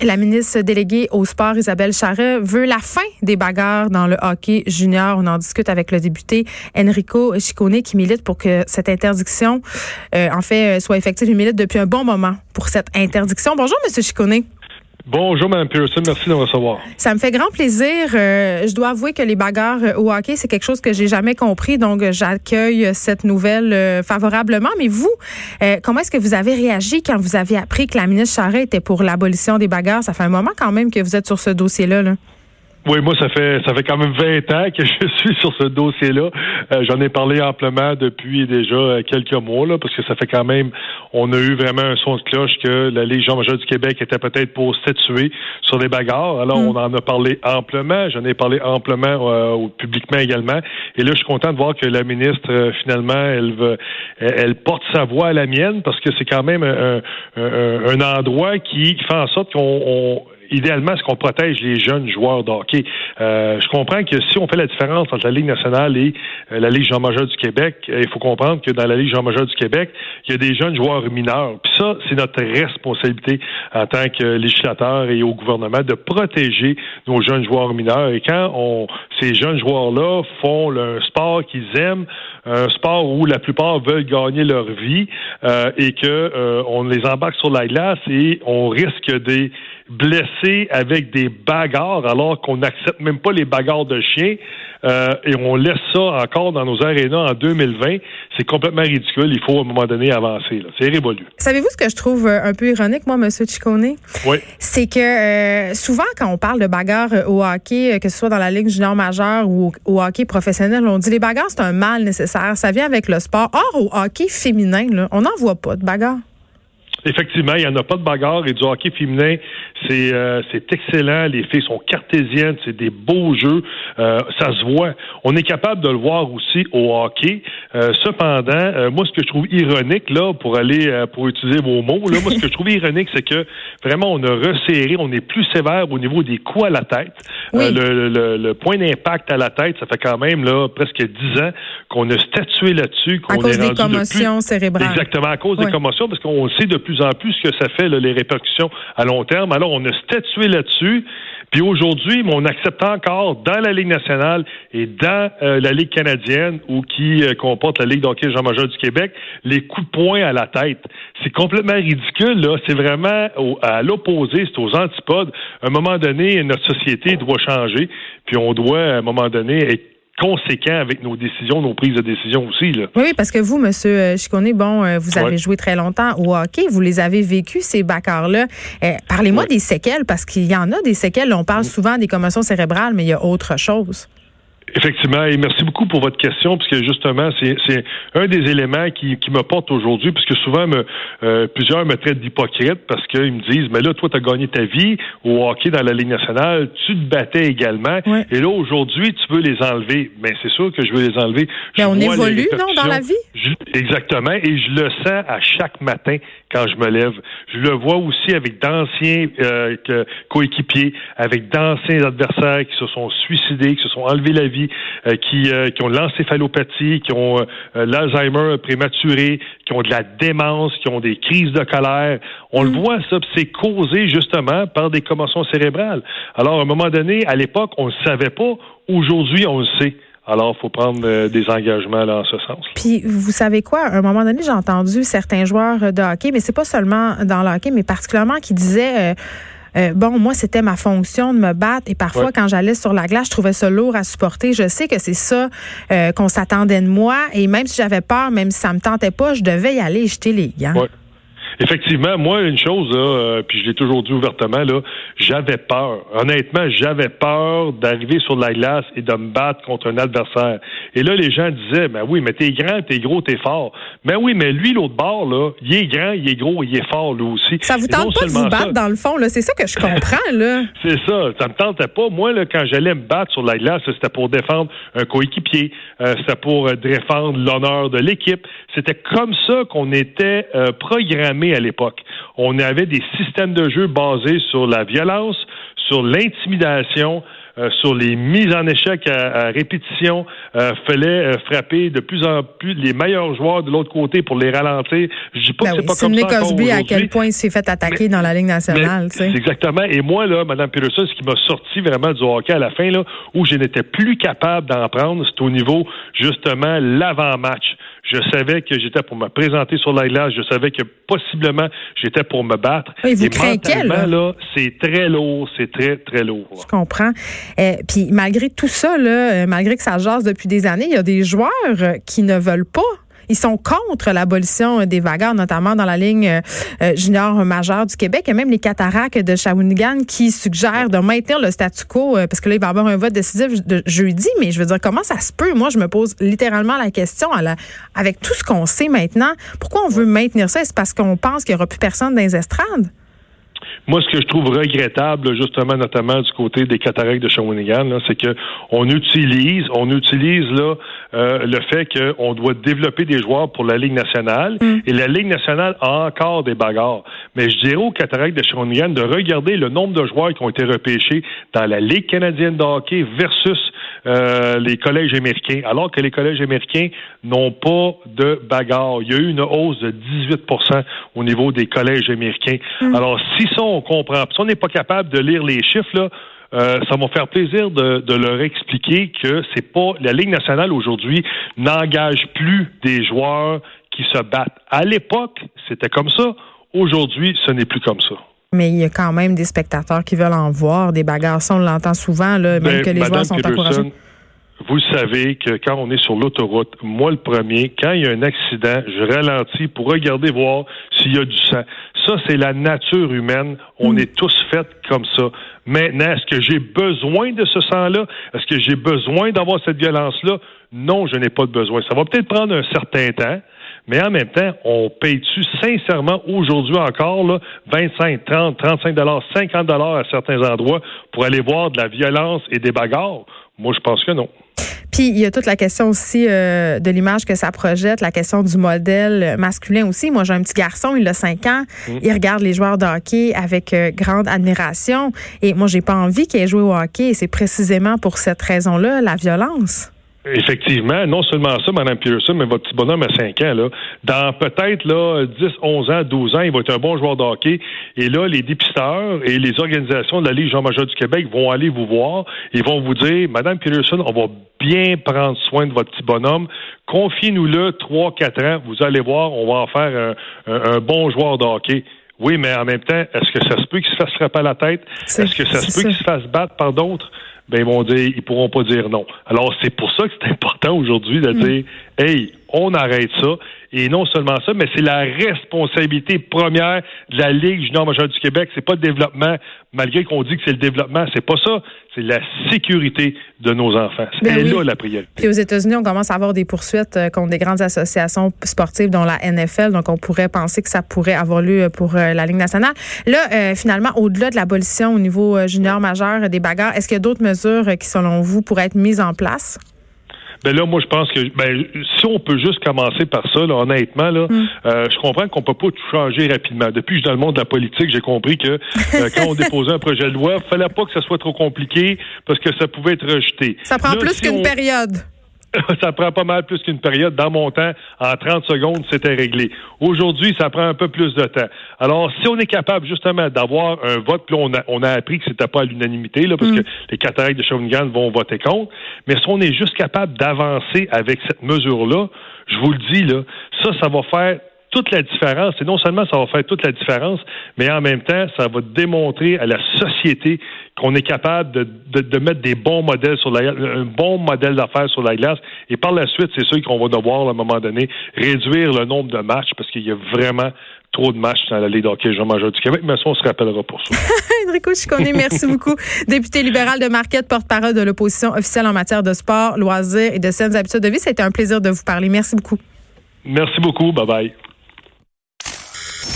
La ministre déléguée au sport, Isabelle Charret, veut la fin des bagarres dans le hockey junior. On en discute avec le député Enrico Ciccone qui milite pour que cette interdiction, euh, en fait, soit effective. Il milite depuis un bon moment pour cette interdiction. Bonjour, Monsieur Ciccone. Bonjour, Mme Pearson. Merci de me recevoir. Ça me fait grand plaisir. Euh, je dois avouer que les bagarres euh, au hockey, c'est quelque chose que j'ai jamais compris. Donc, j'accueille cette nouvelle euh, favorablement. Mais vous, comment est-ce que vous avez réagi quand vous avez appris que la ministre Charret était pour l'abolition des bagarres? Ça fait un moment quand même que vous êtes sur ce dossier-là. là. Oui, moi, ça fait ça fait quand même 20 ans que je suis sur ce dossier-là. Euh, j'en ai parlé amplement depuis déjà euh, quelques mois, là, parce que ça fait quand même, on a eu vraiment un son de cloche que la Légion majeure du Québec était peut-être pour statuer sur des bagarres. Alors, mm. on en a parlé amplement. J'en ai parlé amplement euh, publiquement également. Et là, je suis content de voir que la ministre, finalement, elle veut, elle, porte sa voix à la mienne, parce que c'est quand même un, un, endroit qui fait en sorte qu'on idéalement, est-ce qu'on protège les jeunes joueurs de hockey? Euh, je comprends que si on fait la différence entre la Ligue nationale et euh, la Ligue jean majeure du Québec, euh, il faut comprendre que dans la Ligue jean majeure du Québec, il y a des jeunes joueurs mineurs. Puis ça, c'est notre responsabilité en tant que législateur et au gouvernement de protéger nos jeunes joueurs mineurs. Et quand on, ces jeunes joueurs-là font le sport qu'ils aiment, un sport où la plupart veulent gagner leur vie euh, et que on les embarque sur la glace et on risque des blessés avec des bagarres alors qu'on n'accepte même pas les bagarres de chiens euh, et on laisse ça encore dans nos arénas en 2020. C'est complètement ridicule. Il faut à un moment donné avancer. C'est révolu. Savez-vous ce que je trouve un peu ironique, moi, M. Ciccone? Oui. C'est que souvent, quand on parle de bagarres au hockey, que ce soit dans la Ligue junior majeure ou au hockey professionnel, on dit les bagarres, c'est un mal nécessaire ça vient avec le sport. Or, au hockey féminin, on n'en voit pas de bagarre. Effectivement, il n'y en a pas de bagarre et du hockey féminin, c'est euh, c'est excellent. Les filles sont cartésiennes, c'est des beaux jeux, euh, ça se voit. On est capable de le voir aussi au hockey. Euh, cependant, moi, ce que je trouve ironique là, pour aller pour utiliser vos mots, là, moi, ce que je trouve ironique, c'est que vraiment on a resserré, on est plus sévère au niveau des coups à la tête. Le, le, le, point d'impact à la tête, ça fait quand même là presque dix ans qu'on a statué là-dessus, qu'on est rendu des commotions cérébrales. Exactement à cause des commotions, parce qu'on sait de plus en plus que ça fait les répercussions à long terme. Alors on a statué là-dessus. Puis aujourd'hui, on accepte encore dans la Ligue nationale et dans euh, la Ligue canadienne ou qui euh, comporte la Ligue d'hockey Jean Major du Québec, les coups de poing à la tête. C'est complètement ridicule, là. C'est vraiment à l'opposé, c'est aux antipodes. À un moment donné, notre société doit changer, puis on doit, à un moment donné, être conséquent avec nos décisions, nos prises de décision aussi. Là. Oui, parce que vous, Monsieur euh, Chicone, bon, euh, vous avez joué très longtemps au hockey, vous les avez vécus, ces bacards-là. Euh, parlez-moi des séquelles, parce qu'il y en a des séquelles. On parle souvent des commotions cérébrales, mais il y a autre chose. Effectivement, et merci beaucoup pour votre question, puisque justement, c'est un des éléments qui, qui me porte aujourd'hui, puisque souvent, me, euh, plusieurs me traitent d'hypocrite parce qu'ils me disent, mais là, toi, tu as gagné ta vie au hockey dans la Ligue nationale, tu te battais également, et là, aujourd'hui, tu veux les enlever. Mais c'est sûr que je veux les enlever. Mais on évolue, non, dans la vie? exactement, et je le sens à chaque matin quand je me lève. Je le vois aussi avec d'anciens euh, coéquipiers, avec d'anciens adversaires qui se sont suicidés, qui se sont enlevés la vie euh, qui, euh, qui ont l'encéphalopathie, qui ont euh, l'Alzheimer prématuré, qui ont de la démence, qui ont des crises de colère. On le mm. voit, ça, c'est causé justement par des commotions cérébrales. Alors, à un moment donné, à l'époque, on ne savait pas. Aujourd'hui, on le sait. Alors, il faut prendre des engagements là, en ce sens. Puis, vous savez quoi? À un moment donné, j'ai entendu certains joueurs de hockey, mais c'est pas seulement dans le hockey, mais particulièrement qui disaient euh, bon, moi, c'était ma fonction de me battre et parfois, quand j'allais sur la glace, je trouvais ça lourd à supporter. Je sais que c'est ça euh, qu'on s'attendait de moi et même si j'avais peur, même si ça me tentait pas, je devais y aller jeter les gants. Effectivement, moi, une chose, là, euh, puis je l'ai toujours dit ouvertement, là, j'avais peur. Honnêtement, j'avais peur d'arriver sur la glace et de me battre contre un adversaire. Et là, les gens disaient, ben oui, mais t'es grand, t'es gros, t'es fort. Ben oui, mais lui, l'autre bord, là, il est grand, il est gros, il est fort, lui aussi. Ça vous tente pas de vous battre, dans le fond, là? C'est ça que je comprends, là. C'est ça. Ça me tentait pas. Moi, là, quand j'allais me battre sur la glace, c'était pour défendre un coéquipier. Euh, c'était pour euh, défendre l'honneur de l'équipe. C'était comme ça qu'on était euh, programmé à l'époque. On avait des systèmes de jeu basés sur la violence, sur l'intimidation, euh, sur les mises en échec à, répétition, euh, fallait frapper de plus en plus les meilleurs joueurs de l'autre côté pour les ralentir. Je dis pas que ben c'est pas comme ça Cosby, à quel point il s'est fait attaquer dans la Ligue nationale. C'est exactement. Et moi, là, Mme Peterson, ce qui m'a sorti vraiment du hockey à la fin, là, où je n'étais plus capable d'en prendre, c'est au niveau, justement, l'avant-match. Je savais que j'étais pour me présenter sur la glace. Je savais que possiblement j'étais pour me battre. Et vous Et là, c'est très lourd, c'est très très lourd. Je comprends. Euh, puis malgré tout ça, là, euh, malgré que ça jase depuis des années, il y a des joueurs euh, qui ne veulent pas ils sont contre l'abolition des vagueurs, notamment dans la ligne euh, euh, junior majeure du Québec. Et même les cataractes de Shawinigan qui suggèrent de maintenir le statu quo, euh, parce que là, il va y avoir un vote décisif de jeudi. Mais je veux dire, comment ça se peut? Moi, je me pose littéralement la question à la, avec tout ce qu'on sait maintenant. Pourquoi on veut maintenir ça? Est-ce parce qu'on pense qu'il n'y aura plus personne dans les estrades? Moi, ce que je trouve regrettable, justement, notamment du côté des cataractes de Shawinigan, c'est que on utilise, on utilise là euh, le fait qu'on doit développer des joueurs pour la Ligue nationale mm. et la Ligue nationale a encore des bagarres. Mais je dirais aux cataractes de Shawinigan de regarder le nombre de joueurs qui ont été repêchés dans la Ligue canadienne de hockey versus euh, les collèges américains, alors que les collèges américains n'ont pas de bagarre. Il y a eu une hausse de 18% au niveau des collèges américains. Mm. Alors, si ça, on comprend, si on n'est pas capable de lire les chiffres, là, euh, ça m'a faire plaisir de, de, leur expliquer que c'est pas la Ligue nationale aujourd'hui n'engage plus des joueurs qui se battent. À l'époque, c'était comme ça. Aujourd'hui, ce n'est plus comme ça. Mais il y a quand même des spectateurs qui veulent en voir, des bagarres. on l'entend souvent, là, même ben, que les joueurs sont encouragés. Vous savez que quand on est sur l'autoroute, moi le premier, quand il y a un accident, je ralentis pour regarder voir s'il y a du sang. Ça, c'est la nature humaine. On mm. est tous faits comme ça. Maintenant, est-ce que j'ai besoin de ce sang-là? Est-ce que j'ai besoin d'avoir cette violence-là? Non, je n'ai pas de besoin. Ça va peut-être prendre un certain temps. Mais en même temps, on paye-tu sincèrement aujourd'hui encore là, 25, 30, 35 dollars, 50 dollars à certains endroits pour aller voir de la violence et des bagarres? Moi, je pense que non. Puis il y a toute la question aussi euh, de l'image que ça projette, la question du modèle masculin aussi. Moi, j'ai un petit garçon, il a 5 ans, mm. il regarde les joueurs de hockey avec euh, grande admiration. Et moi, j'ai pas envie qu'il ait joué au hockey. Et c'est précisément pour cette raison-là, la violence. Effectivement, non seulement ça, Mme Pearson, mais votre petit bonhomme à 5 ans, là, dans peut-être là 10, 11 ans, 12 ans, il va être un bon joueur de hockey. Et là, les dépisteurs et les organisations de la Ligue Jean-Major du Québec vont aller vous voir et vont vous dire, Mme Pearson, on va bien prendre soin de votre petit bonhomme. Confiez-nous-le 3, 4 ans. Vous allez voir, on va en faire un, bon joueur de hockey. Oui, mais en même temps, est-ce que ça se peut qu'il se fasse frapper à la tête? Est-ce que ça se peut qu'il se fasse battre par d'autres? Ben ils vont dire, ils pourront pas dire non. Alors c'est pour ça que c'est important aujourd'hui de mm. dire, hey, on arrête ça. Et non seulement ça, mais c'est la responsabilité première de la Ligue junior majeure du Québec. C'est pas le développement, malgré qu'on dit que c'est le développement, c'est pas ça. C'est la sécurité de nos enfants. C'est ben là la priorité. Puis aux États-Unis, on commence à avoir des poursuites euh, contre des grandes associations sportives, dont la NFL. Donc, on pourrait penser que ça pourrait avoir lieu pour euh, la Ligue nationale. Là, euh, finalement, au-delà de l'abolition au niveau junior majeur des bagarres, est-ce qu'il y a d'autres mesures qui, selon vous, pourraient être mises en place? Ben là, moi, je pense que ben, si on peut juste commencer par ça, là, honnêtement, là, mm. euh, je comprends qu'on peut pas tout changer rapidement. Depuis que je suis dans le monde de la politique, j'ai compris que euh, quand on déposait un projet de loi, fallait pas que ça soit trop compliqué parce que ça pouvait être rejeté. Ça prend plus qu'une période. ça prend pas mal plus qu'une période. Dans mon temps, en 30 secondes, c'était réglé. Aujourd'hui, ça prend un peu plus de temps. Alors, si on est capable justement d'avoir un vote, puis on a, on a appris que c'était pas à l'unanimité, là, parce mm. que les cataractes de Shawinigan vont voter contre, mais si on est juste capable d'avancer avec cette mesure-là, je vous le dis, là, ça, ça va faire toute la différence. Et non seulement ça va faire toute la différence, mais en même temps, ça va démontrer à la société qu'on est capable de, de, mettre des bons modèles sur la un bon modèle d'affaires sur la glace. Et par la suite, c'est sûr qu'on va devoir, à un moment donné, réduire le nombre de matchs parce qu'il y a vraiment trop de matchs dans la Ligue d'hockey Jean-Major du Québec, mais ça, on se rappellera pour ça. Enrico Chiconé, merci beaucoup. Député libéral de Marquette, porte-parole de l'opposition officielle en matière de sport, loisirs et de saines habitudes de vie. C'était un plaisir de vous parler. Merci beaucoup. Merci beaucoup. Bye bye.